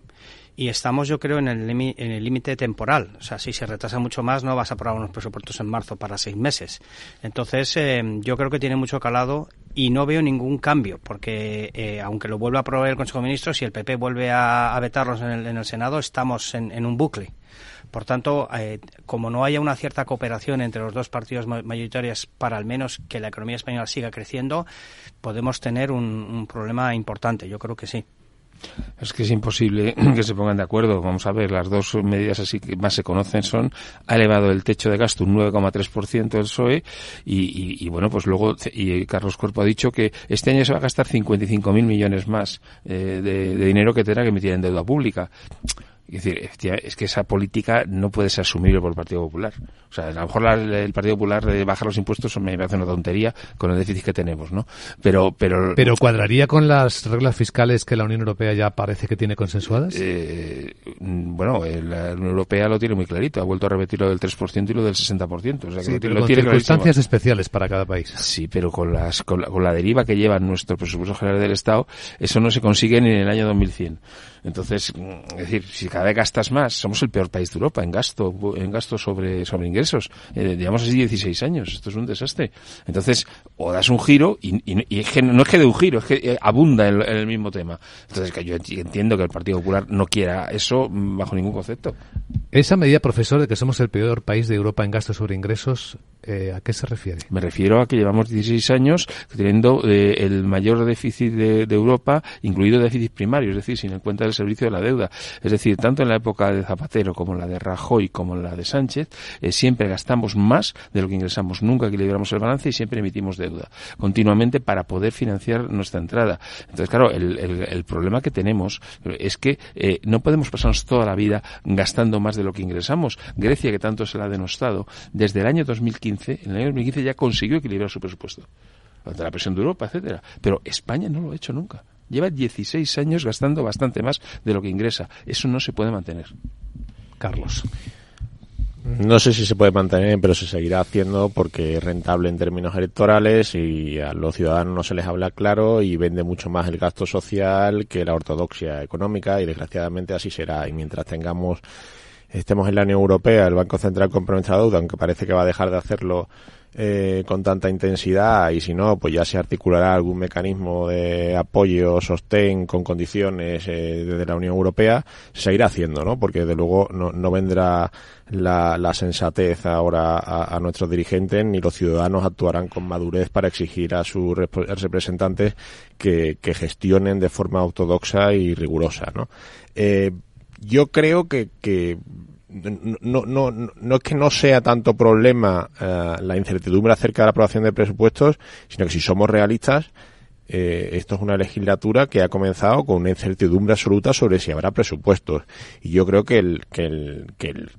J: y estamos yo creo en el límite temporal. O sea, si se retrasa mucho más no vas a aprobar unos presupuestos en marzo para seis meses. Entonces eh, yo creo que tiene mucho calado y no veo ningún cambio porque eh, aunque lo vuelva a aprobar el Consejo de Ministros y el PP vuelve a, vetarlos en el, Senado estamos en, un bucle. Por tanto, eh, como no haya una cierta cooperación entre los dos partidos mayoritarios para al menos que la economía española siga creciendo, podemos tener un problema importante. Yo creo que sí.
L: Es que es imposible que se pongan de acuerdo. Vamos a ver, las dos medidas así que más se conocen son ha elevado el techo de gasto un 9,3% del PSOE y, y, bueno, pues luego y Carlos Cuerpo ha dicho que este año se va a gastar 55.000 millones más eh, de, de, dinero que tendrá que emitir en deuda pública. Es decir, es que esa política no puede ser asumible por el Partido Popular. O sea, a lo mejor el Partido Popular de bajar los impuestos me parece una tontería con el déficit que tenemos, ¿no? Pero, pero.
A: Pero cuadraría con las reglas fiscales que la Unión Europea ya parece que tiene consensuadas.
L: Eh, bueno, la Unión Europea lo tiene muy clarito. Ha vuelto a repetir lo del 3% y lo del 60%. O sea,
A: que lo, tiene circunstancias especiales para cada país.
L: Sí, pero con las, con la, con la deriva que lleva nuestro presupuesto general del Estado, eso no se consigue ni en el año 2100. Entonces, mm, es decir, si cada vez gastas más, somos el peor país de Europa en gasto, en gasto sobre, sobre ingresos. Eh, digamos así 16 años. Esto es un desastre. Entonces, o das un giro, y, y, no es que de un giro, es que eh, abunda en, el mismo tema. Entonces, que yo entiendo que el Partido Popular no quiera eso bajo ningún concepto.
A: Esa medida, profesor, de que somos el peor país de Europa en gasto sobre ingresos, eh, ¿a qué se refiere?
L: Me refiero a que llevamos 16 años teniendo eh, el mayor déficit de, Europa, incluido déficit primario, es decir, sin en cuenta el servicio de la deuda. Es decir, tanto en la época de Zapatero como en la de Rajoy como en la de Sánchez, eh, siempre gastamos más de lo que ingresamos. Nunca equilibramos el balance y siempre emitimos deuda continuamente para poder financiar nuestra entrada. Entonces, claro, el, problema que tenemos es que no podemos pasarnos toda la vida gastando más de lo que ingresamos. Grecia, que tanto se la ha denostado, desde el año 2015 en el año 2015 ya consiguió equilibrar su presupuesto, ante la presión de Europa, etcétera. Pero España no lo ha hecho nunca. Lleva 16 años gastando bastante más de lo que ingresa. Eso no se puede mantener.
A: Carlos.
K: No sé si se puede mantener, pero se seguirá haciendo porque es rentable en términos electorales y a los ciudadanos no se les habla claro y vende mucho más el gasto social que la ortodoxia económica y desgraciadamente así será. Y mientras tengamos estemos en la Unión Europea, el Banco Central compra nuestra deuda, aunque parece que va a dejar de hacerlo eh, con tanta intensidad y si no, pues ya se articulará algún mecanismo de apoyo, sostén con condiciones eh, desde la Unión Europea, se seguirá haciendo, ¿no? Porque de luego no, no vendrá la, la, sensatez ahora a, nuestros dirigentes ni los ciudadanos actuarán con madurez para exigir a sus representantes que, que gestionen de forma ortodoxa y rigurosa, ¿no? Eh, yo creo que, que no, no, no es que no sea tanto problema eh, la incertidumbre acerca de la aprobación de presupuestos, sino que si somos realistas, eh, esto es una legislatura que ha comenzado con una incertidumbre absoluta sobre si habrá presupuestos. Y yo creo que el, que el, que el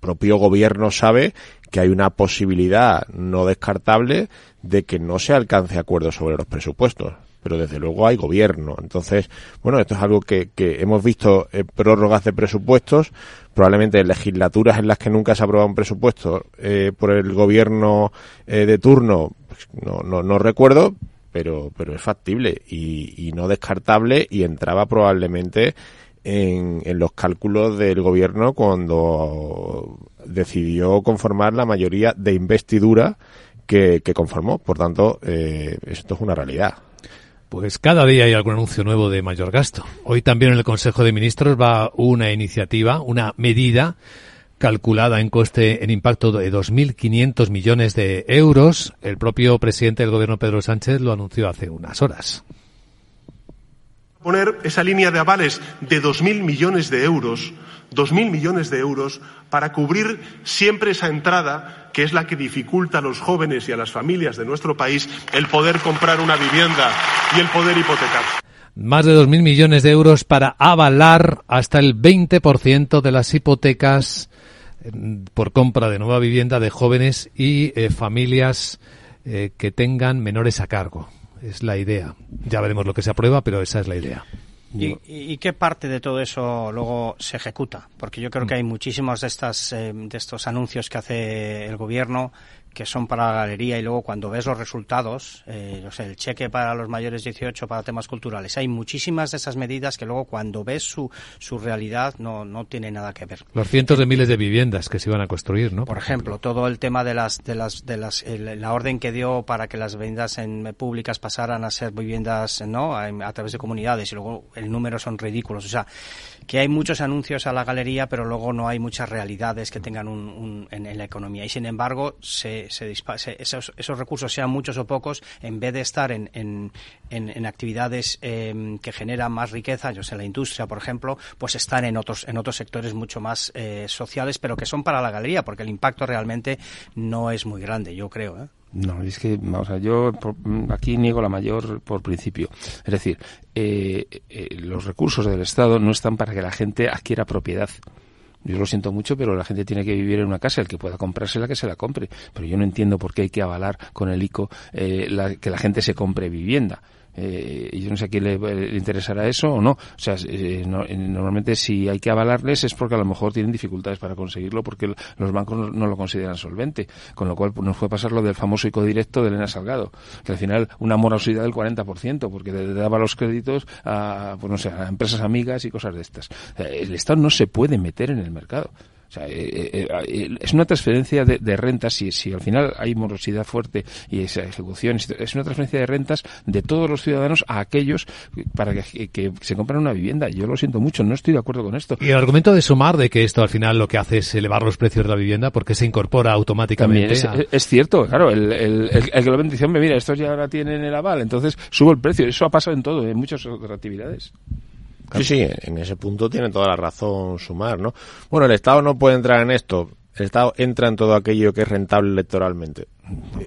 K: propio gobierno sabe que hay una posibilidad no descartable de que no se alcance acuerdo sobre los presupuestos pero desde luego hay gobierno. Entonces, bueno, esto es algo que, hemos visto en prórrogas de presupuestos, probablemente en legislaturas en las que nunca se ha aprobado un presupuesto eh, por el gobierno eh, de turno, pues no, no, no recuerdo, pero, pero es factible y, no descartable y entraba probablemente en, en, los cálculos del gobierno cuando decidió conformar la mayoría de investidura que, que conformó. Por tanto, eh, esto es una realidad.
A: Pues cada día hay algún anuncio nuevo de mayor gasto. Hoy también en el Consejo de Ministros va una iniciativa, una medida calculada en coste, en impacto de 2.500 millones de euros. El propio presidente del gobierno, Pedro Sánchez, lo anunció hace unas horas.
O: Poner esa línea de avales de 2.000 millones de euros, 2.000 millones de euros, para cubrir siempre esa entrada que es la que dificulta a los jóvenes y a las familias de nuestro país el poder comprar una vivienda y el poder hipotecar.
A: Más de 2.000 millones de euros para avalar hasta el 20% de las hipotecas por compra de nueva vivienda de jóvenes y eh, familias eh, que tengan menores a cargo. Es la idea. Ya veremos lo que se aprueba, pero esa es la idea.
J: ¿Y, ¿Y, qué parte de todo eso luego se ejecuta? Porque yo creo que hay muchísimos de, estas, eh, de estos anuncios que hace el gobierno que son para la galería y luego cuando ves los resultados, eh, no sé, el cheque para los mayores 18 para temas culturales, hay muchísimas de esas medidas que luego cuando ves su, su realidad no, no tiene nada que ver.
A: Los cientos de miles de viviendas que se iban a construir, ¿no?
J: Por, ejemplo, todo el tema de las, de las, de las, el, la orden que dio para que las viviendas en, públicas pasaran a ser viviendas, ¿no? A, a través de comunidades y luego el número son ridículos. O sea, que hay muchos anuncios a la galería, pero luego no hay muchas realidades que tengan un, un en, la economía. Y sin embargo, se, se, se esos, esos, recursos, sean muchos o pocos, en vez de estar en, en, en actividades eh, que generan más riqueza, yo sé, la industria, por ejemplo, pues están en otros, en otros sectores mucho más eh, sociales, pero que son para la galería, porque el impacto realmente no es muy grande, yo creo. ¿eh?
L: No, es que, vamos a yo aquí niego la mayor por principio. Es decir, eh, eh, los recursos del Estado no están para que la gente adquiera propiedad. Yo lo siento mucho, pero la gente tiene que vivir en una casa. El que pueda comprársela, que se la compre. Pero yo no entiendo por qué hay que avalar con el ICO eh, la, que la gente se compre vivienda. Eh, yo no sé a quién le, le, interesará eso o no. O sea, eh, no, normalmente si hay que avalarles es porque a lo mejor tienen dificultades para conseguirlo porque los bancos no, no lo consideran solvente. Con lo cual pues, nos puede pasar lo del famoso ICO directo de Elena Salgado, que al final una morosidad del 40% porque daba los créditos a, pues no sé, a empresas amigas y cosas de estas. El Estado no se puede meter en el mercado. O sea, eh, eh, eh, es una transferencia de, de rentas, si, si al final hay morosidad fuerte y esa ejecución, es una transferencia de rentas de todos los ciudadanos a aquellos para que, que, se compren una vivienda. Yo lo siento mucho, no estoy de acuerdo con esto.
A: Y el argumento de Sumar de que esto al final lo que hace es elevar los precios de la vivienda porque se incorpora automáticamente.
L: Es,
A: a...
L: es, cierto, claro, el, el, el, el que lo vende dice, mira, estos ya ahora tienen el aval, entonces subo el precio. Eso ha pasado en todo, en muchas otras actividades.
K: Sí, sí, en ese punto tiene toda la razón sumar, ¿no? Bueno, el Estado no puede entrar en esto. El Estado entra en todo aquello que es rentable electoralmente.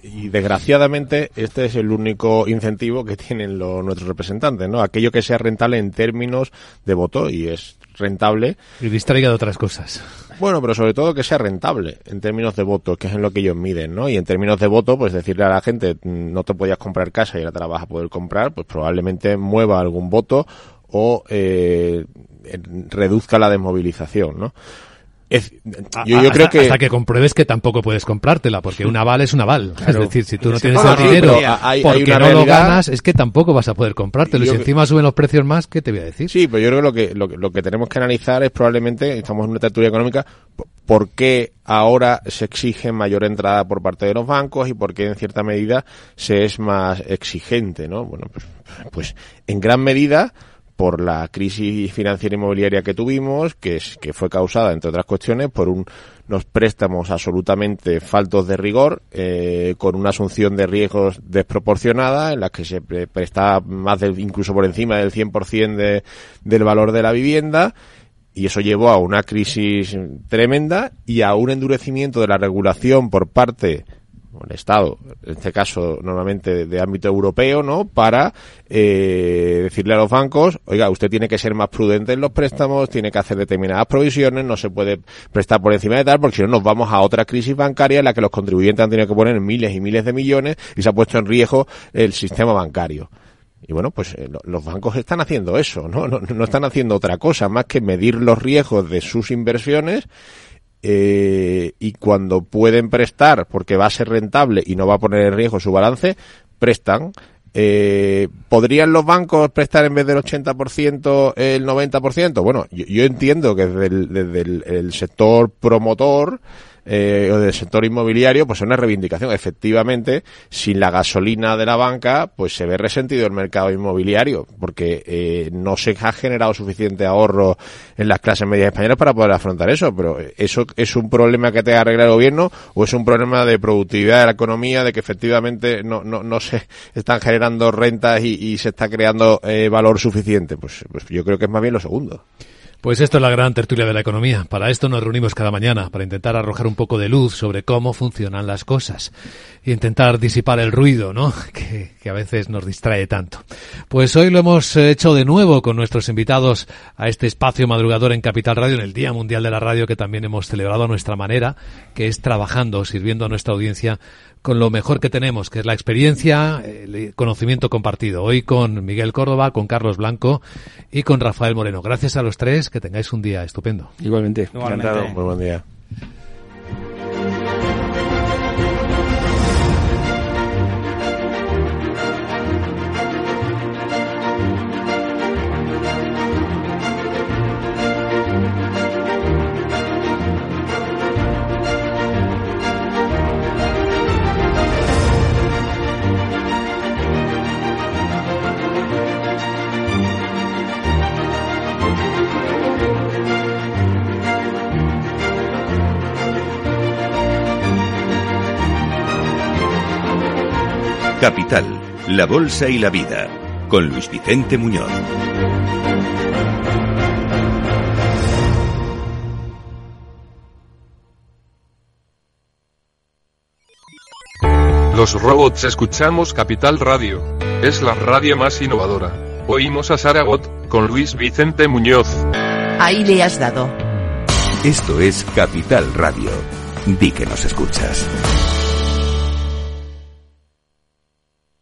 K: Y desgraciadamente este es el único incentivo que tienen los, nuestros representantes, ¿no? Aquello que sea rentable en términos de voto y es rentable.
A: Y distraiga de otras cosas.
K: Bueno, pero sobre todo que sea rentable en términos de voto, que es en lo que ellos miden, ¿no? Y en términos de voto, pues decirle a la gente, no te podías comprar casa y ahora te la vas a poder comprar, pues probablemente mueva algún voto o eh, reduzca la desmovilización, ¿no?
A: Es, yo, yo, creo que hasta que compruebes que tampoco puedes comprártela porque un aval es un aval. Claro. es decir si tú no tienes el dinero hay, porque hay no realidad, lo ganas es que tampoco vas a poder comprártelo. Y si encima suben los precios más qué te voy a decir
K: sí pero yo creo que lo que lo, lo que tenemos que analizar es probablemente estamos en una tertulia económica por qué ahora se exige mayor entrada por parte de los bancos y por qué en cierta medida se es más exigente no bueno pues, pues en gran medida por la crisis financiera inmobiliaria que tuvimos, que, es, que fue causada, entre otras cuestiones, por un, unos préstamos absolutamente faltos de rigor, eh, con una asunción de riesgos desproporcionada, en las que se pre prestaba más del, incluso por encima del 100% de, del valor de la vivienda, y eso llevó a una crisis tremenda y a un endurecimiento de la regulación por parte el Estado, en este caso normalmente de, ámbito europeo, ¿no? Para eh, decirle a los bancos, oiga, usted tiene que ser más prudente en los préstamos, tiene que hacer determinadas provisiones, no se puede prestar por encima de tal, porque si no nos vamos a otra crisis bancaria en la que los contribuyentes han tenido que poner miles y miles de millones y se ha puesto en riesgo el sistema bancario. Y bueno, pues eh, los bancos están haciendo eso, ¿no? ¿no? No están haciendo otra cosa más que medir los riesgos de sus inversiones eh, y cuando pueden prestar porque va a ser rentable y no va a poner en riesgo su balance, prestan. Eh, ¿Podrían los bancos prestar en vez del 80% el 90%? Bueno, yo, entiendo que desde el, el sector promotor eh, o del sector inmobiliario, pues es una reivindicación. Efectivamente, sin la gasolina de la banca, pues se ve resentido el mercado inmobiliario, porque eh, no se ha generado suficiente ahorro en las clases medias españolas para poder afrontar eso. Pero eso es un problema que te ha arreglado el gobierno o es un problema de productividad de la economía, de que efectivamente no, no, no se están generando rentas y, se está creando eh, valor suficiente. Pues, pues yo creo que es más bien lo segundo.
A: Pues esto es la gran tertulia de la economía. Para esto nos reunimos cada mañana, para intentar arrojar un poco de luz sobre cómo funcionan las cosas e intentar disipar el ruido, ¿no? Que, que, a veces nos distrae tanto. Pues hoy lo hemos hecho de nuevo con nuestros invitados a este espacio madrugador en Capital Radio, en el Día Mundial de la Radio, que también hemos celebrado a nuestra manera, que es trabajando, sirviendo a nuestra audiencia con lo mejor que tenemos, que es la experiencia, el conocimiento compartido. Hoy con Miguel Córdoba, con Carlos Blanco y con Rafael Moreno. Gracias a los tres, que tengáis un día estupendo.
L: Igualmente,
K: encantado. Muy buen día.
B: Capital, la Bolsa y la Vida, con Luis Vicente Muñoz.
P: Los robots escuchamos Capital Radio. Es la radio más innovadora. Oímos a Saragot, con Luis Vicente Muñoz.
F: Ahí le has dado.
B: Esto es Capital Radio. Di que nos escuchas.